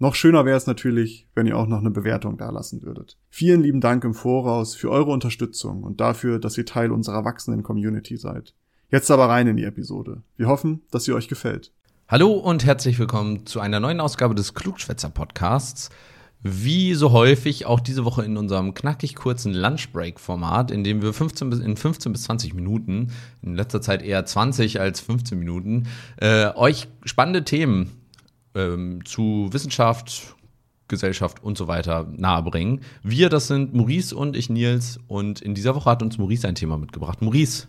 Noch schöner wäre es natürlich, wenn ihr auch noch eine Bewertung dalassen würdet. Vielen lieben Dank im Voraus für eure Unterstützung und dafür, dass ihr Teil unserer wachsenden Community seid. Jetzt aber rein in die Episode. Wir hoffen, dass sie euch gefällt. Hallo und herzlich willkommen zu einer neuen Ausgabe des Klugschwätzer Podcasts. Wie so häufig auch diese Woche in unserem knackig kurzen Lunchbreak-Format, in dem wir 15 bis, in 15 bis 20 Minuten, in letzter Zeit eher 20 als 15 Minuten, äh, euch spannende Themen ähm, zu Wissenschaft, Gesellschaft und so weiter nahebringen. Wir, das sind Maurice und ich, Nils. Und in dieser Woche hat uns Maurice ein Thema mitgebracht. Maurice,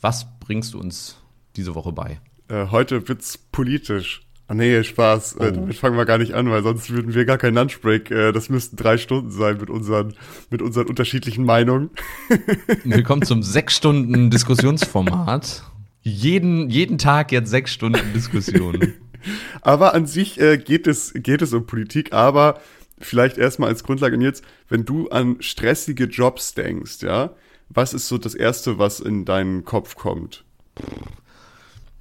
was bringst du uns diese Woche bei? Äh, heute wird's politisch. Ah nee, Spaß. Äh, oh. damit fangen wir gar nicht an, weil sonst würden wir gar keinen Lunchbreak. Äh, das müssten drei Stunden sein mit unseren, mit unseren unterschiedlichen Meinungen. Willkommen zum sechs Stunden Diskussionsformat. Jeden, jeden Tag jetzt sechs Stunden Diskussion. Aber an sich äh, geht, es, geht es um Politik, aber vielleicht erstmal als Grundlage, und jetzt, wenn du an stressige Jobs denkst, ja, was ist so das Erste, was in deinen Kopf kommt?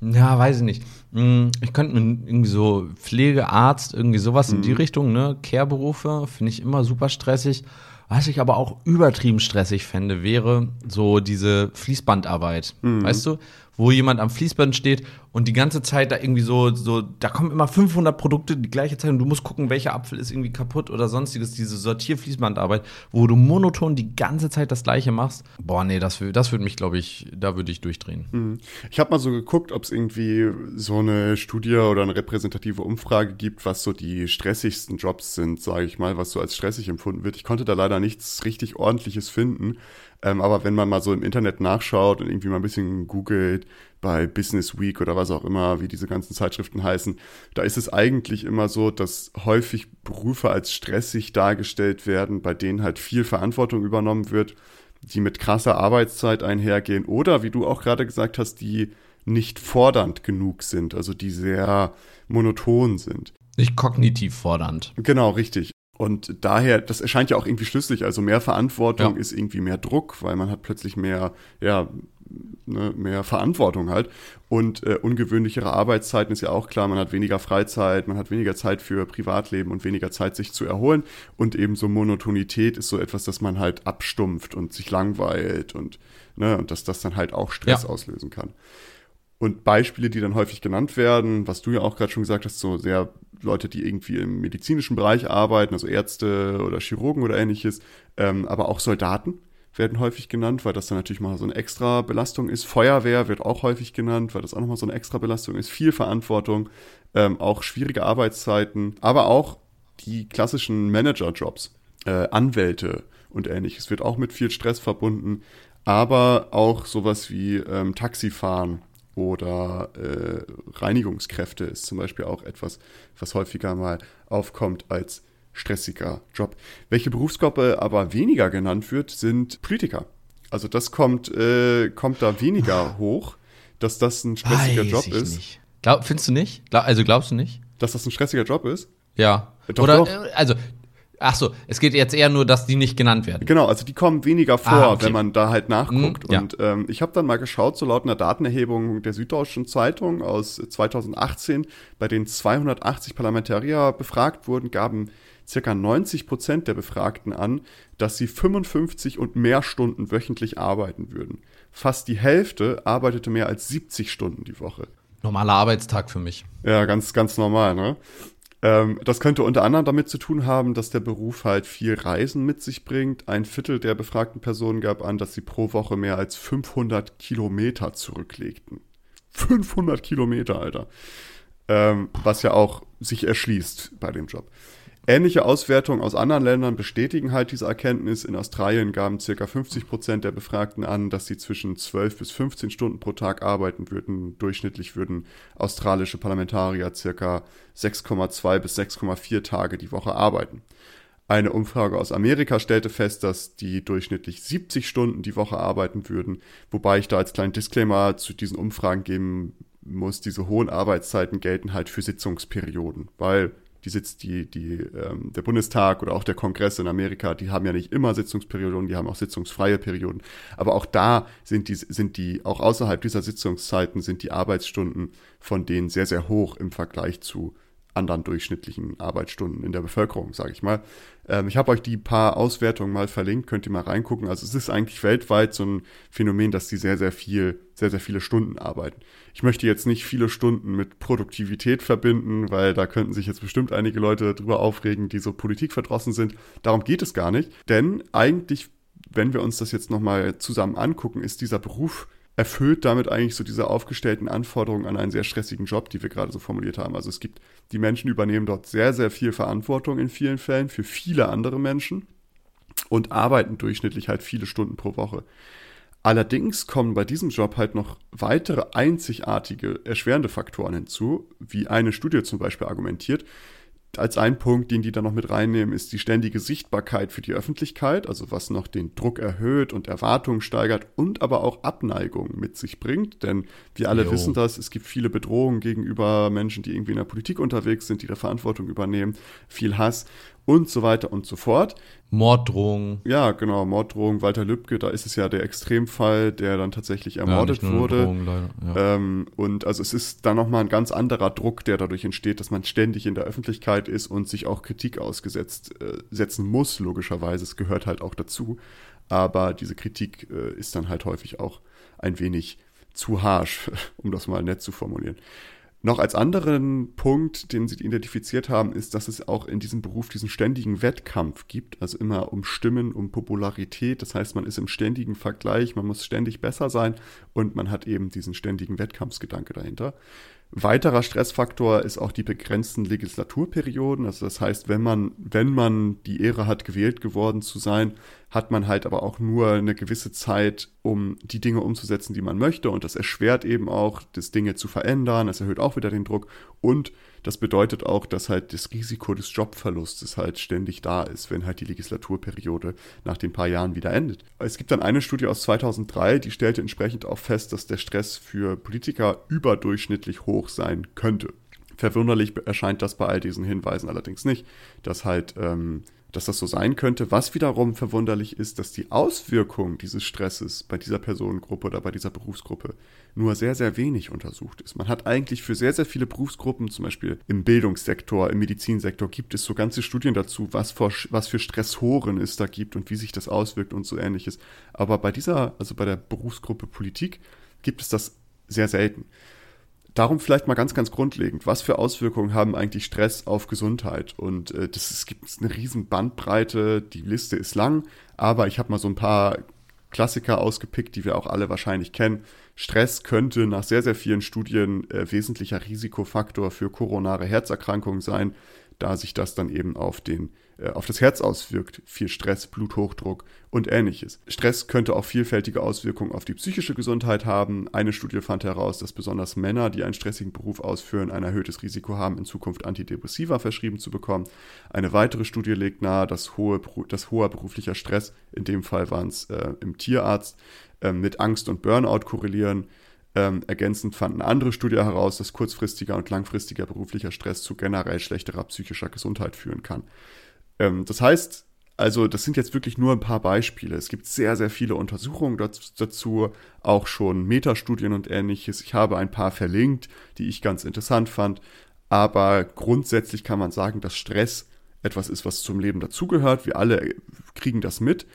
Ja, weiß ich nicht. Hm, ich könnte mir irgendwie so Pflegearzt, irgendwie sowas mhm. in die mhm. Richtung, ne? Care-Berufe, finde ich immer super stressig. Was ich aber auch übertrieben stressig fände, wäre so diese Fließbandarbeit. Mhm. Weißt du? Wo jemand am Fließband steht und die ganze Zeit da irgendwie so, so, da kommen immer 500 Produkte die gleiche Zeit und du musst gucken, welcher Apfel ist irgendwie kaputt oder sonstiges, diese Sortierfließbandarbeit, wo du monoton die ganze Zeit das Gleiche machst. Boah, nee, das, das würde mich, glaube ich, da würde ich durchdrehen. Mhm. Ich habe mal so geguckt, ob es irgendwie so eine Studie oder eine repräsentative Umfrage gibt, was so die stressigsten Jobs sind, sage ich mal, was so als stressig empfunden wird. Ich konnte da leider nichts richtig ordentliches finden. Ähm, aber wenn man mal so im Internet nachschaut und irgendwie mal ein bisschen googelt, bei Business Week oder was auch immer, wie diese ganzen Zeitschriften heißen, da ist es eigentlich immer so, dass häufig Berufe als stressig dargestellt werden, bei denen halt viel Verantwortung übernommen wird, die mit krasser Arbeitszeit einhergehen oder, wie du auch gerade gesagt hast, die nicht fordernd genug sind, also die sehr monoton sind. Nicht kognitiv fordernd. Genau, richtig. Und daher, das erscheint ja auch irgendwie schlüssig. Also mehr Verantwortung ja. ist irgendwie mehr Druck, weil man hat plötzlich mehr, ja, ne, mehr Verantwortung halt. Und äh, ungewöhnlichere Arbeitszeiten ist ja auch klar, man hat weniger Freizeit, man hat weniger Zeit für Privatleben und weniger Zeit, sich zu erholen. Und eben so Monotonität ist so etwas, dass man halt abstumpft und sich langweilt und, ne, und dass das dann halt auch Stress ja. auslösen kann. Und Beispiele, die dann häufig genannt werden, was du ja auch gerade schon gesagt hast, so sehr Leute, die irgendwie im medizinischen Bereich arbeiten, also Ärzte oder Chirurgen oder ähnliches, ähm, aber auch Soldaten werden häufig genannt, weil das dann natürlich mal so eine extra Belastung ist. Feuerwehr wird auch häufig genannt, weil das auch nochmal so eine extra Belastung ist. Viel Verantwortung, ähm, auch schwierige Arbeitszeiten, aber auch die klassischen Managerjobs, äh, Anwälte und ähnliches wird auch mit viel Stress verbunden, aber auch sowas wie ähm, Taxifahren oder äh, Reinigungskräfte ist zum Beispiel auch etwas, was häufiger mal aufkommt als stressiger Job. Welche Berufsgruppe aber weniger genannt wird, sind Politiker. Also das kommt, äh, kommt da weniger hoch, dass das ein stressiger Weiß Job ist. Nicht. Glaub, findest du nicht? Glaub, also glaubst du nicht? Dass das ein stressiger Job ist? Ja. Doch, Oder, doch. Äh, also Ach so, es geht jetzt eher nur, dass die nicht genannt werden. Genau, also die kommen weniger vor, ah, okay. wenn man da halt nachguckt. Mhm, ja. Und ähm, ich habe dann mal geschaut, so laut einer Datenerhebung der Süddeutschen Zeitung aus 2018, bei denen 280 Parlamentarier befragt wurden, gaben circa 90 Prozent der Befragten an, dass sie 55 und mehr Stunden wöchentlich arbeiten würden. Fast die Hälfte arbeitete mehr als 70 Stunden die Woche. Normaler Arbeitstag für mich. Ja, ganz, ganz normal, ne? Ähm, das könnte unter anderem damit zu tun haben, dass der Beruf halt viel Reisen mit sich bringt. Ein Viertel der befragten Personen gab an, dass sie pro Woche mehr als 500 Kilometer zurücklegten. 500 Kilometer, Alter. Ähm, was ja auch sich erschließt bei dem Job. Ähnliche Auswertungen aus anderen Ländern bestätigen halt diese Erkenntnis. In Australien gaben ca. 50 Prozent der Befragten an, dass sie zwischen 12 bis 15 Stunden pro Tag arbeiten würden. Durchschnittlich würden australische Parlamentarier ca. 6,2 bis 6,4 Tage die Woche arbeiten. Eine Umfrage aus Amerika stellte fest, dass die durchschnittlich 70 Stunden die Woche arbeiten würden, wobei ich da als kleinen Disclaimer zu diesen Umfragen geben muss, diese hohen Arbeitszeiten gelten halt für Sitzungsperioden, weil die sitzt die, die, ähm, der Bundestag oder auch der Kongress in Amerika, die haben ja nicht immer Sitzungsperioden, die haben auch sitzungsfreie Perioden. Aber auch da sind die, sind die, auch außerhalb dieser Sitzungszeiten sind die Arbeitsstunden von denen sehr, sehr hoch im Vergleich zu anderen durchschnittlichen Arbeitsstunden in der Bevölkerung, sage ich mal. Ähm, ich habe euch die paar Auswertungen mal verlinkt, könnt ihr mal reingucken. Also es ist eigentlich weltweit so ein Phänomen, dass die sehr, sehr viel, sehr, sehr viele Stunden arbeiten. Ich möchte jetzt nicht viele Stunden mit Produktivität verbinden, weil da könnten sich jetzt bestimmt einige Leute drüber aufregen, die so politikverdrossen sind. Darum geht es gar nicht. Denn eigentlich, wenn wir uns das jetzt nochmal zusammen angucken, ist dieser Beruf erfüllt damit eigentlich so diese aufgestellten Anforderungen an einen sehr stressigen Job, die wir gerade so formuliert haben. Also es gibt, die Menschen übernehmen dort sehr, sehr viel Verantwortung in vielen Fällen für viele andere Menschen und arbeiten durchschnittlich halt viele Stunden pro Woche. Allerdings kommen bei diesem Job halt noch weitere einzigartige erschwerende Faktoren hinzu, wie eine Studie zum Beispiel argumentiert, als ein Punkt, den die da noch mit reinnehmen, ist die ständige Sichtbarkeit für die Öffentlichkeit, also was noch den Druck erhöht und Erwartungen steigert und aber auch Abneigung mit sich bringt. Denn wir alle jo. wissen das, es gibt viele Bedrohungen gegenüber Menschen, die irgendwie in der Politik unterwegs sind, die da Verantwortung übernehmen, viel Hass und so weiter und so fort. Morddrohungen. Ja, genau, Morddrohungen. Walter Lübcke, da ist es ja der Extremfall, der dann tatsächlich ermordet ja, wurde. Drohung, ja. ähm, und also es ist da nochmal ein ganz anderer Druck, der dadurch entsteht, dass man ständig in der Öffentlichkeit ist und sich auch Kritik ausgesetzt äh, setzen muss, logischerweise. Es gehört halt auch dazu. Aber diese Kritik äh, ist dann halt häufig auch ein wenig zu harsch, um das mal nett zu formulieren. Noch als anderen Punkt, den sie identifiziert haben, ist, dass es auch in diesem Beruf diesen ständigen Wettkampf gibt, also immer um Stimmen, um Popularität. Das heißt, man ist im ständigen Vergleich, man muss ständig besser sein und man hat eben diesen ständigen Wettkampfsgedanke dahinter. Weiterer Stressfaktor ist auch die begrenzten Legislaturperioden. Also das heißt, wenn man, wenn man die Ehre hat, gewählt geworden zu sein, hat man halt aber auch nur eine gewisse Zeit, um die Dinge umzusetzen, die man möchte. Und das erschwert eben auch, das Dinge zu verändern. Es erhöht auch wieder den Druck. Und das bedeutet auch, dass halt das Risiko des Jobverlustes halt ständig da ist, wenn halt die Legislaturperiode nach den paar Jahren wieder endet. Es gibt dann eine Studie aus 2003, die stellte entsprechend auch fest, dass der Stress für Politiker überdurchschnittlich hoch sein könnte. Verwunderlich erscheint das bei all diesen Hinweisen allerdings nicht, dass halt ähm, dass das so sein könnte. Was wiederum verwunderlich ist, dass die Auswirkung dieses Stresses bei dieser Personengruppe oder bei dieser Berufsgruppe nur sehr, sehr wenig untersucht ist. Man hat eigentlich für sehr, sehr viele Berufsgruppen, zum Beispiel im Bildungssektor, im Medizinsektor, gibt es so ganze Studien dazu, was, für, was für Stressoren es da gibt und wie sich das auswirkt und so ähnliches. Aber bei dieser, also bei der Berufsgruppe Politik, gibt es das sehr selten. Darum vielleicht mal ganz, ganz grundlegend. Was für Auswirkungen haben eigentlich Stress auf Gesundheit? Und äh, das, es gibt eine riesen Bandbreite, die Liste ist lang, aber ich habe mal so ein paar Klassiker ausgepickt, die wir auch alle wahrscheinlich kennen. Stress könnte nach sehr, sehr vielen Studien äh, wesentlicher Risikofaktor für koronare Herzerkrankungen sein, da sich das dann eben auf den auf das Herz auswirkt, viel Stress, Bluthochdruck und ähnliches. Stress könnte auch vielfältige Auswirkungen auf die psychische Gesundheit haben. Eine Studie fand heraus, dass besonders Männer, die einen stressigen Beruf ausführen, ein erhöhtes Risiko haben, in Zukunft Antidepressiva verschrieben zu bekommen. Eine weitere Studie legt nahe, dass, hohe, dass hoher beruflicher Stress, in dem Fall waren es äh, im Tierarzt, äh, mit Angst und Burnout korrelieren. Ähm, ergänzend fanden andere Studien heraus, dass kurzfristiger und langfristiger beruflicher Stress zu generell schlechterer psychischer Gesundheit führen kann. Ähm, das heißt, also das sind jetzt wirklich nur ein paar Beispiele. Es gibt sehr, sehr viele Untersuchungen dazu, auch schon Metastudien und ähnliches. Ich habe ein paar verlinkt, die ich ganz interessant fand. Aber grundsätzlich kann man sagen, dass Stress etwas ist, was zum Leben dazugehört. Wir alle kriegen das mit.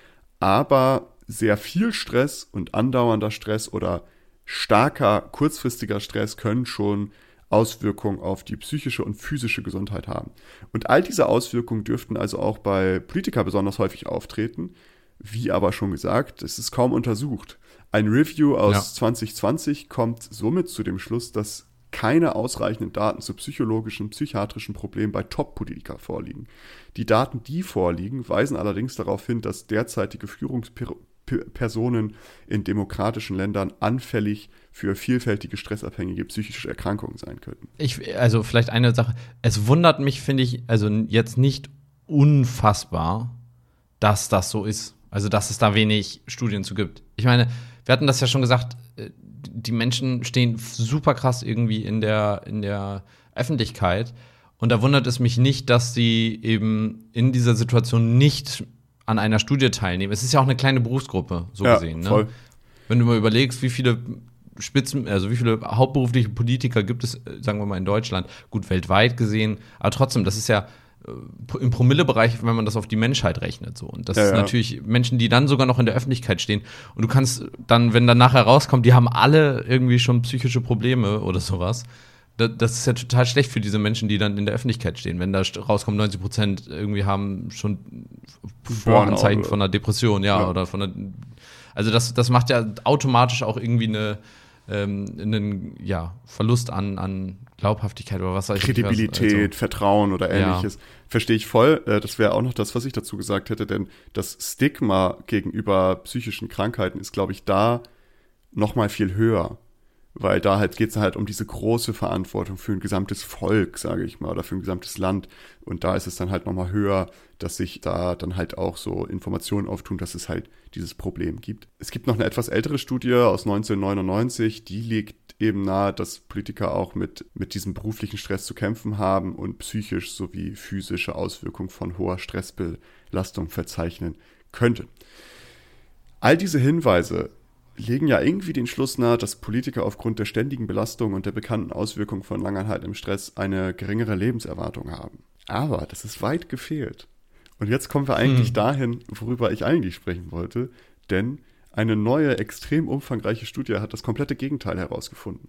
Aber sehr viel Stress und andauernder Stress oder starker kurzfristiger Stress können schon Auswirkungen auf die psychische und physische Gesundheit haben. Und all diese Auswirkungen dürften also auch bei Politikern besonders häufig auftreten. Wie aber schon gesagt, es ist kaum untersucht. Ein Review aus ja. 2020 kommt somit zu dem Schluss, dass keine ausreichenden Daten zu psychologischen, psychiatrischen Problemen bei Top-Politiker vorliegen. Die Daten, die vorliegen, weisen allerdings darauf hin, dass derzeitige Führungspersonen in demokratischen Ländern anfällig für vielfältige stressabhängige psychische Erkrankungen sein könnten. Ich, also vielleicht eine Sache, es wundert mich, finde ich, also jetzt nicht unfassbar, dass das so ist. Also, dass es da wenig Studien zu gibt. Ich meine, wir hatten das ja schon gesagt, äh, die Menschen stehen super krass irgendwie in der, in der Öffentlichkeit. Und da wundert es mich nicht, dass sie eben in dieser Situation nicht an einer Studie teilnehmen. Es ist ja auch eine kleine Berufsgruppe, so ja, gesehen. Ne? Voll. Wenn du mal überlegst, wie viele Spitzen, also wie viele hauptberufliche Politiker gibt es, sagen wir mal, in Deutschland, gut weltweit gesehen, aber trotzdem, das ist ja äh, im Promillebereich, wenn man das auf die Menschheit rechnet. So. Und das ja, ist ja. natürlich Menschen, die dann sogar noch in der Öffentlichkeit stehen. Und du kannst dann, wenn dann nachher rauskommt, die haben alle irgendwie schon psychische Probleme oder sowas. Das ist ja total schlecht für diese Menschen, die dann in der Öffentlichkeit stehen. Wenn da rauskommt, 90 Prozent irgendwie haben schon Voranzeichen von einer Depression, ja, ja, oder von einer. Also das, das macht ja automatisch auch irgendwie eine, ähm, einen ja, Verlust an, an Glaubhaftigkeit oder was weiß ich. Kredibilität, also, Vertrauen oder ähnliches. Ja. Verstehe ich voll. Äh, das wäre auch noch das, was ich dazu gesagt hätte, denn das Stigma gegenüber psychischen Krankheiten ist, glaube ich, da noch mal viel höher. Weil da halt geht es halt um diese große Verantwortung für ein gesamtes Volk, sage ich mal, oder für ein gesamtes Land. Und da ist es dann halt noch mal höher, dass sich da dann halt auch so Informationen auftun, dass es halt dieses Problem gibt. Es gibt noch eine etwas ältere Studie aus 1999, die legt eben nahe, dass Politiker auch mit, mit diesem beruflichen Stress zu kämpfen haben und psychisch sowie physische Auswirkungen von hoher Stressbelastung verzeichnen könnte. All diese Hinweise legen ja irgendwie den Schluss nahe, dass Politiker aufgrund der ständigen Belastung und der bekannten Auswirkungen von langanhaltendem Stress eine geringere Lebenserwartung haben. Aber das ist weit gefehlt. Und jetzt kommen wir eigentlich hm. dahin, worüber ich eigentlich sprechen wollte, denn eine neue, extrem umfangreiche Studie hat das komplette Gegenteil herausgefunden.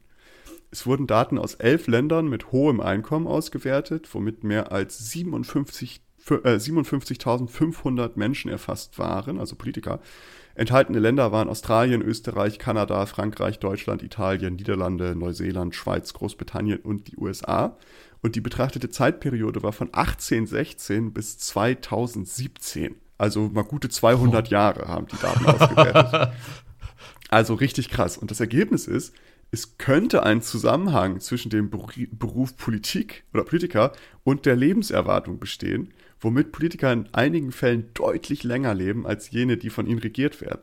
Es wurden Daten aus elf Ländern mit hohem Einkommen ausgewertet, womit mehr als 57 äh, 57.500 Menschen erfasst waren, also Politiker. Enthaltene Länder waren Australien, Österreich, Kanada, Frankreich, Deutschland, Italien, Niederlande, Neuseeland, Schweiz, Großbritannien und die USA. Und die betrachtete Zeitperiode war von 1816 bis 2017. Also mal gute 200 oh. Jahre haben die Daten ausgewertet. also richtig krass. Und das Ergebnis ist, es könnte ein Zusammenhang zwischen dem Beruf Politik oder Politiker und der Lebenserwartung bestehen, womit Politiker in einigen Fällen deutlich länger leben als jene, die von ihnen regiert werden.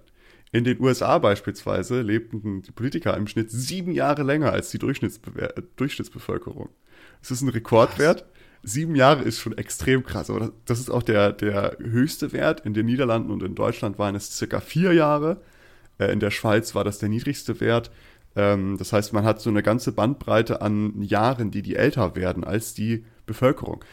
In den USA beispielsweise lebten die Politiker im Schnitt sieben Jahre länger als die Durchschnittsbevölkerung. Das ist ein Rekordwert. Was? sieben Jahre ist schon extrem krass. Aber das ist auch der, der höchste Wert. In den Niederlanden und in Deutschland waren es circa vier Jahre. Äh, in der Schweiz war das der niedrigste Wert. Ähm, das heißt, man hat so eine ganze Bandbreite an Jahren, die die älter werden als die Bevölkerung,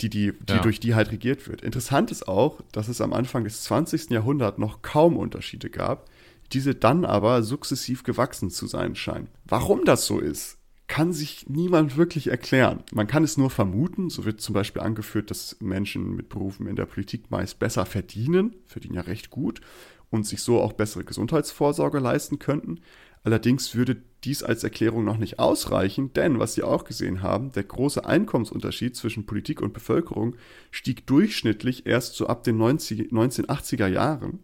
die, die, die ja. durch die halt regiert wird. Interessant ist auch, dass es am Anfang des 20. Jahrhunderts noch kaum Unterschiede gab, diese dann aber sukzessiv gewachsen zu sein scheinen. Warum das so ist, kann sich niemand wirklich erklären. Man kann es nur vermuten. So wird zum Beispiel angeführt, dass Menschen mit Berufen in der Politik meist besser verdienen, verdienen ja recht gut und sich so auch bessere Gesundheitsvorsorge leisten könnten. Allerdings würde dies als Erklärung noch nicht ausreichen, denn was Sie auch gesehen haben, der große Einkommensunterschied zwischen Politik und Bevölkerung stieg durchschnittlich erst so ab den 90, 1980er Jahren.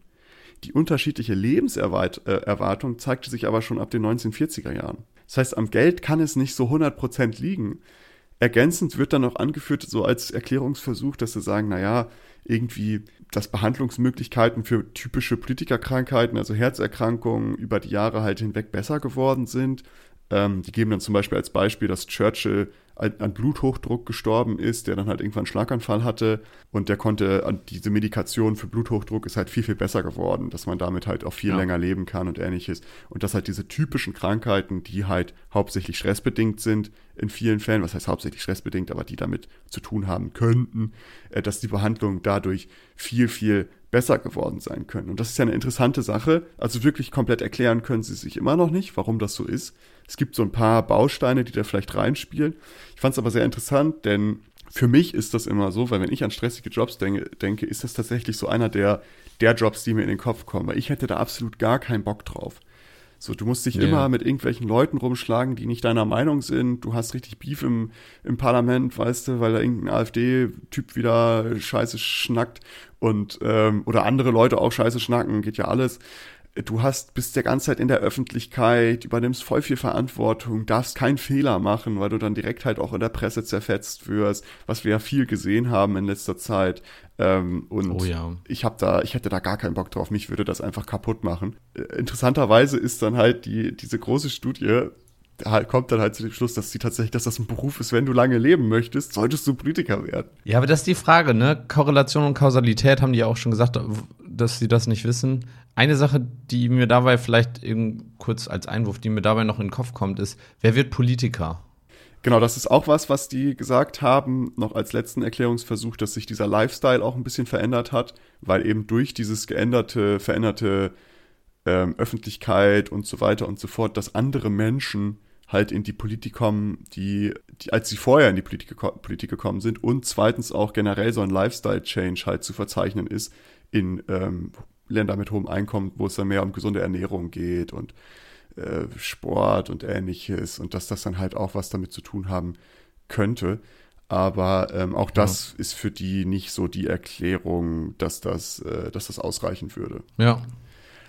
Die unterschiedliche Lebenserwartung äh, zeigte sich aber schon ab den 1940er Jahren. Das heißt, am Geld kann es nicht so 100% liegen. Ergänzend wird dann noch angeführt, so als Erklärungsversuch, dass sie sagen, naja, irgendwie, dass Behandlungsmöglichkeiten für typische Politikerkrankheiten, also Herzerkrankungen, über die Jahre halt hinweg besser geworden sind. Ähm, die geben dann zum Beispiel als Beispiel, dass Churchill an Bluthochdruck gestorben ist, der dann halt irgendwann einen Schlaganfall hatte und der konnte, diese Medikation für Bluthochdruck ist halt viel, viel besser geworden, dass man damit halt auch viel ja. länger leben kann und ähnliches. Und dass halt diese typischen Krankheiten, die halt hauptsächlich stressbedingt sind, in vielen Fällen, was heißt hauptsächlich stressbedingt, aber die damit zu tun haben könnten, äh, dass die Behandlung dadurch viel, viel besser geworden sein können. Und das ist ja eine interessante Sache. Also wirklich komplett erklären können sie sich immer noch nicht, warum das so ist. Es gibt so ein paar Bausteine, die da vielleicht reinspielen. Ich fand es aber sehr interessant, denn für mich ist das immer so, weil wenn ich an stressige Jobs denke, denke, ist das tatsächlich so einer der, der Jobs, die mir in den Kopf kommen. Weil ich hätte da absolut gar keinen Bock drauf. So, du musst dich yeah. immer mit irgendwelchen Leuten rumschlagen, die nicht deiner Meinung sind. Du hast richtig Beef im, im Parlament, weißt du, weil da irgendein AfD-Typ wieder Scheiße schnackt und ähm, oder andere Leute auch Scheiße schnacken, geht ja alles. Du hast, bist der ganze Zeit in der Öffentlichkeit, übernimmst voll viel Verantwortung, darfst keinen Fehler machen, weil du dann direkt halt auch in der Presse zerfetzt wirst, was wir ja viel gesehen haben in letzter Zeit. Ähm, und oh ja. ich habe da, ich hätte da gar keinen Bock drauf. Mich würde das einfach kaputt machen. Äh, interessanterweise ist dann halt die, diese große Studie, halt, kommt dann halt zu dem Schluss, dass sie tatsächlich, dass das ein Beruf ist, wenn du lange leben möchtest, solltest du Politiker werden. Ja, aber das ist die Frage, ne? Korrelation und Kausalität haben die ja auch schon gesagt, dass sie das nicht wissen. Eine Sache, die mir dabei vielleicht eben kurz als Einwurf, die mir dabei noch in den Kopf kommt, ist, wer wird Politiker? Genau, das ist auch was, was die gesagt haben, noch als letzten Erklärungsversuch, dass sich dieser Lifestyle auch ein bisschen verändert hat, weil eben durch dieses geänderte, veränderte ähm, Öffentlichkeit und so weiter und so fort, dass andere Menschen halt in die Politik kommen, die, die als sie vorher in die Politik, Politik gekommen sind und zweitens auch generell so ein Lifestyle-Change halt zu verzeichnen ist in ähm, Länder mit hohem Einkommen, wo es dann mehr um gesunde Ernährung geht und äh, Sport und ähnliches und dass das dann halt auch was damit zu tun haben könnte. Aber ähm, auch das ja. ist für die nicht so die Erklärung, dass das, äh, dass das ausreichen würde. Ja,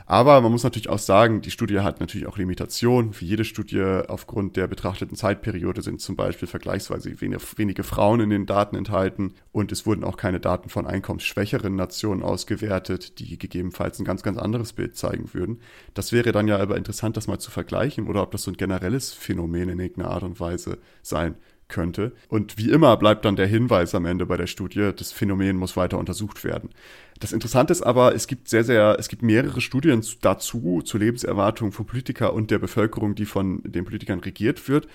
aber man muss natürlich auch sagen, die Studie hat natürlich auch Limitationen. Für jede Studie aufgrund der betrachteten Zeitperiode sind zum Beispiel vergleichsweise wenige, wenige Frauen in den Daten enthalten und es wurden auch keine Daten von einkommensschwächeren Nationen ausgewertet, die gegebenenfalls ein ganz, ganz anderes Bild zeigen würden. Das wäre dann ja aber interessant, das mal zu vergleichen oder ob das so ein generelles Phänomen in irgendeiner Art und Weise sein könnte. Und wie immer bleibt dann der Hinweis am Ende bei der Studie, das Phänomen muss weiter untersucht werden. Das Interessante ist aber, es gibt sehr, sehr, es gibt mehrere Studien dazu, zur Lebenserwartung von Politikern und der Bevölkerung, die von den Politikern regiert wird.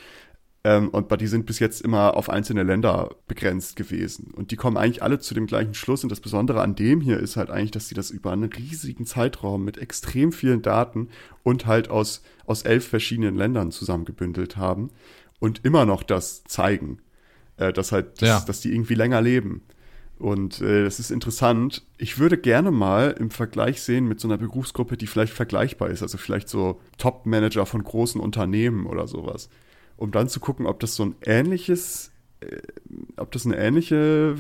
Ähm, und die sind bis jetzt immer auf einzelne Länder begrenzt gewesen. Und die kommen eigentlich alle zu dem gleichen Schluss. Und das Besondere an dem hier ist halt eigentlich, dass sie das über einen riesigen Zeitraum mit extrem vielen Daten und halt aus, aus elf verschiedenen Ländern zusammengebündelt haben und immer noch das zeigen, äh, dass halt, dass, ja. dass die irgendwie länger leben. Und äh, das ist interessant. Ich würde gerne mal im Vergleich sehen mit so einer Berufsgruppe, die vielleicht vergleichbar ist, also vielleicht so Top-Manager von großen Unternehmen oder sowas, um dann zu gucken, ob das so ein ähnliches, äh, ob das eine ähnliche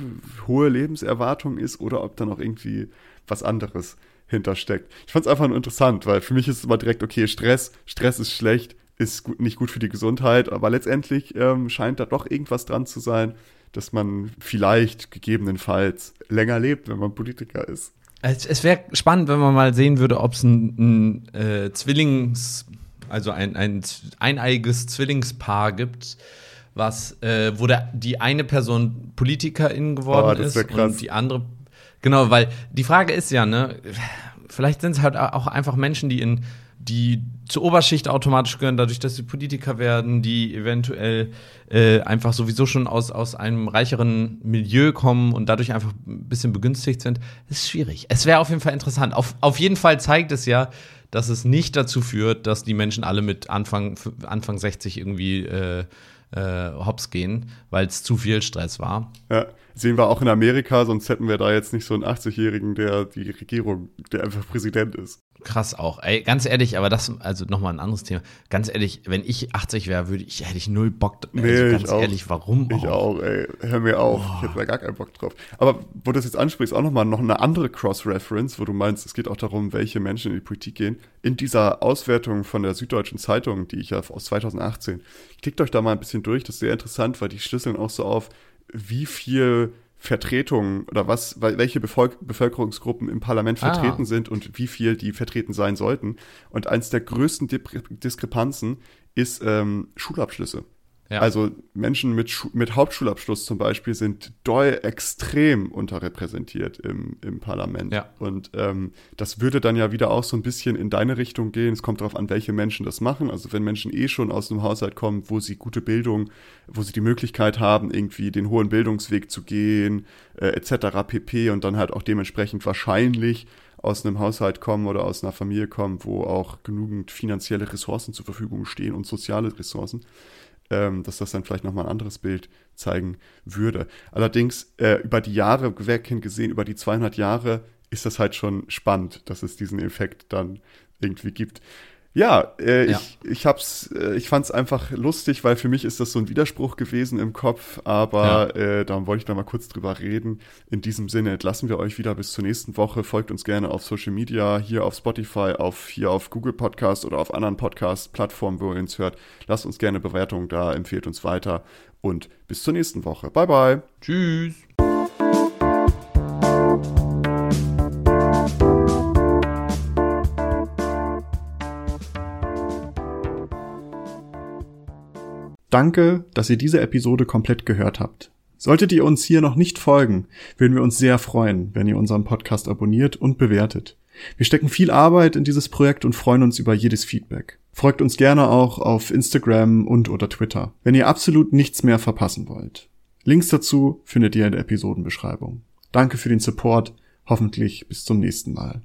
hohe Lebenserwartung ist oder ob da noch irgendwie was anderes hintersteckt. Ich fand es einfach nur interessant, weil für mich ist es immer direkt, okay, Stress, Stress ist schlecht, ist gut, nicht gut für die Gesundheit, aber letztendlich ähm, scheint da doch irgendwas dran zu sein, dass man vielleicht gegebenenfalls länger lebt, wenn man Politiker ist. Es, es wäre spannend, wenn man mal sehen würde, ob es ein, ein äh, Zwillings, also ein, ein eineiges Zwillingspaar gibt, was, äh, wo der, die eine Person Politikerin geworden oh, ist und die andere. Genau, weil die Frage ist ja, ne, vielleicht sind es halt auch einfach Menschen, die in die zur Oberschicht automatisch gehören, dadurch, dass sie Politiker werden, die eventuell äh, einfach sowieso schon aus, aus einem reicheren Milieu kommen und dadurch einfach ein bisschen begünstigt sind, ist schwierig. Es wäre auf jeden Fall interessant. Auf, auf jeden Fall zeigt es ja, dass es nicht dazu führt, dass die Menschen alle mit Anfang, Anfang 60 irgendwie äh, äh, hops gehen, weil es zu viel Stress war. Ja, sehen wir auch in Amerika, sonst hätten wir da jetzt nicht so einen 80-Jährigen, der die Regierung, der einfach Präsident ist. Krass auch. Ey, ganz ehrlich, aber das, also nochmal ein anderes Thema. Ganz ehrlich, wenn ich 80 wäre, würde ich, hätte ich null Bock. Also nee, ganz ehrlich, warum auch? Ich auch, ey. Hör mir auf. Oh. Ich hätte da gar keinen Bock drauf. Aber wo du das jetzt ansprichst, auch nochmal noch eine andere Cross-Reference, wo du meinst, es geht auch darum, welche Menschen in die Politik gehen. In dieser Auswertung von der Süddeutschen Zeitung, die ich ja aus 2018, klickt euch da mal ein bisschen durch. Das ist sehr interessant, weil die schlüsseln auch so auf, wie viel Vertretungen oder was, welche Bevölker Bevölkerungsgruppen im Parlament ah. vertreten ah. sind und wie viel die vertreten sein sollten. Und eins der größten Diskrepanzen ist ähm, Schulabschlüsse. Ja. Also Menschen mit, mit Hauptschulabschluss zum Beispiel sind doll extrem unterrepräsentiert im, im Parlament. Ja. Und ähm, das würde dann ja wieder auch so ein bisschen in deine Richtung gehen. Es kommt darauf an, welche Menschen das machen. Also wenn Menschen eh schon aus einem Haushalt kommen, wo sie gute Bildung, wo sie die Möglichkeit haben, irgendwie den hohen Bildungsweg zu gehen, äh, etc. pp. Und dann halt auch dementsprechend wahrscheinlich aus einem Haushalt kommen oder aus einer Familie kommen, wo auch genügend finanzielle Ressourcen zur Verfügung stehen und soziale Ressourcen ähm, dass das dann vielleicht nochmal ein anderes Bild zeigen würde. Allerdings äh, über die Jahre weg gesehen, über die 200 Jahre, ist das halt schon spannend, dass es diesen Effekt dann irgendwie gibt. Ja, äh, ja. ich, ich hab's, äh, ich fand's einfach lustig, weil für mich ist das so ein Widerspruch gewesen im Kopf, aber ja. äh, darum wollte ich da mal kurz drüber reden. In diesem Sinne entlassen wir euch wieder bis zur nächsten Woche. Folgt uns gerne auf Social Media, hier auf Spotify, auf hier auf Google Podcast oder auf anderen Podcast-Plattformen, wo ihr uns hört. Lasst uns gerne Bewertungen da, empfehlt uns weiter und bis zur nächsten Woche. Bye bye. Tschüss. Danke, dass ihr diese Episode komplett gehört habt. Solltet ihr uns hier noch nicht folgen, würden wir uns sehr freuen, wenn ihr unseren Podcast abonniert und bewertet. Wir stecken viel Arbeit in dieses Projekt und freuen uns über jedes Feedback. Folgt uns gerne auch auf Instagram und oder Twitter, wenn ihr absolut nichts mehr verpassen wollt. Links dazu findet ihr in der Episodenbeschreibung. Danke für den Support, hoffentlich bis zum nächsten Mal.